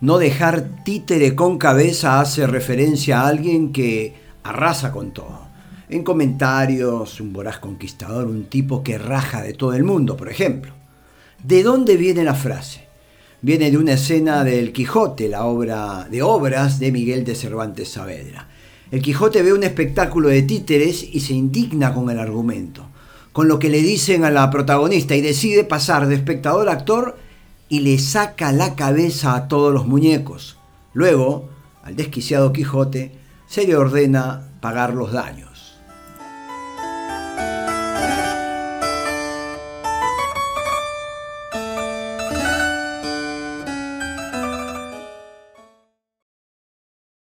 No dejar títere con cabeza hace referencia a alguien que arrasa con todo. En comentarios, un voraz conquistador, un tipo que raja de todo el mundo, por ejemplo. ¿De dónde viene la frase? Viene de una escena del Quijote, la obra de obras de Miguel de Cervantes Saavedra. El Quijote ve un espectáculo de títeres y se indigna con el argumento, con lo que le dicen a la protagonista y decide pasar de espectador a actor y le saca la cabeza a todos los muñecos. Luego, al desquiciado Quijote, se le ordena pagar los daños.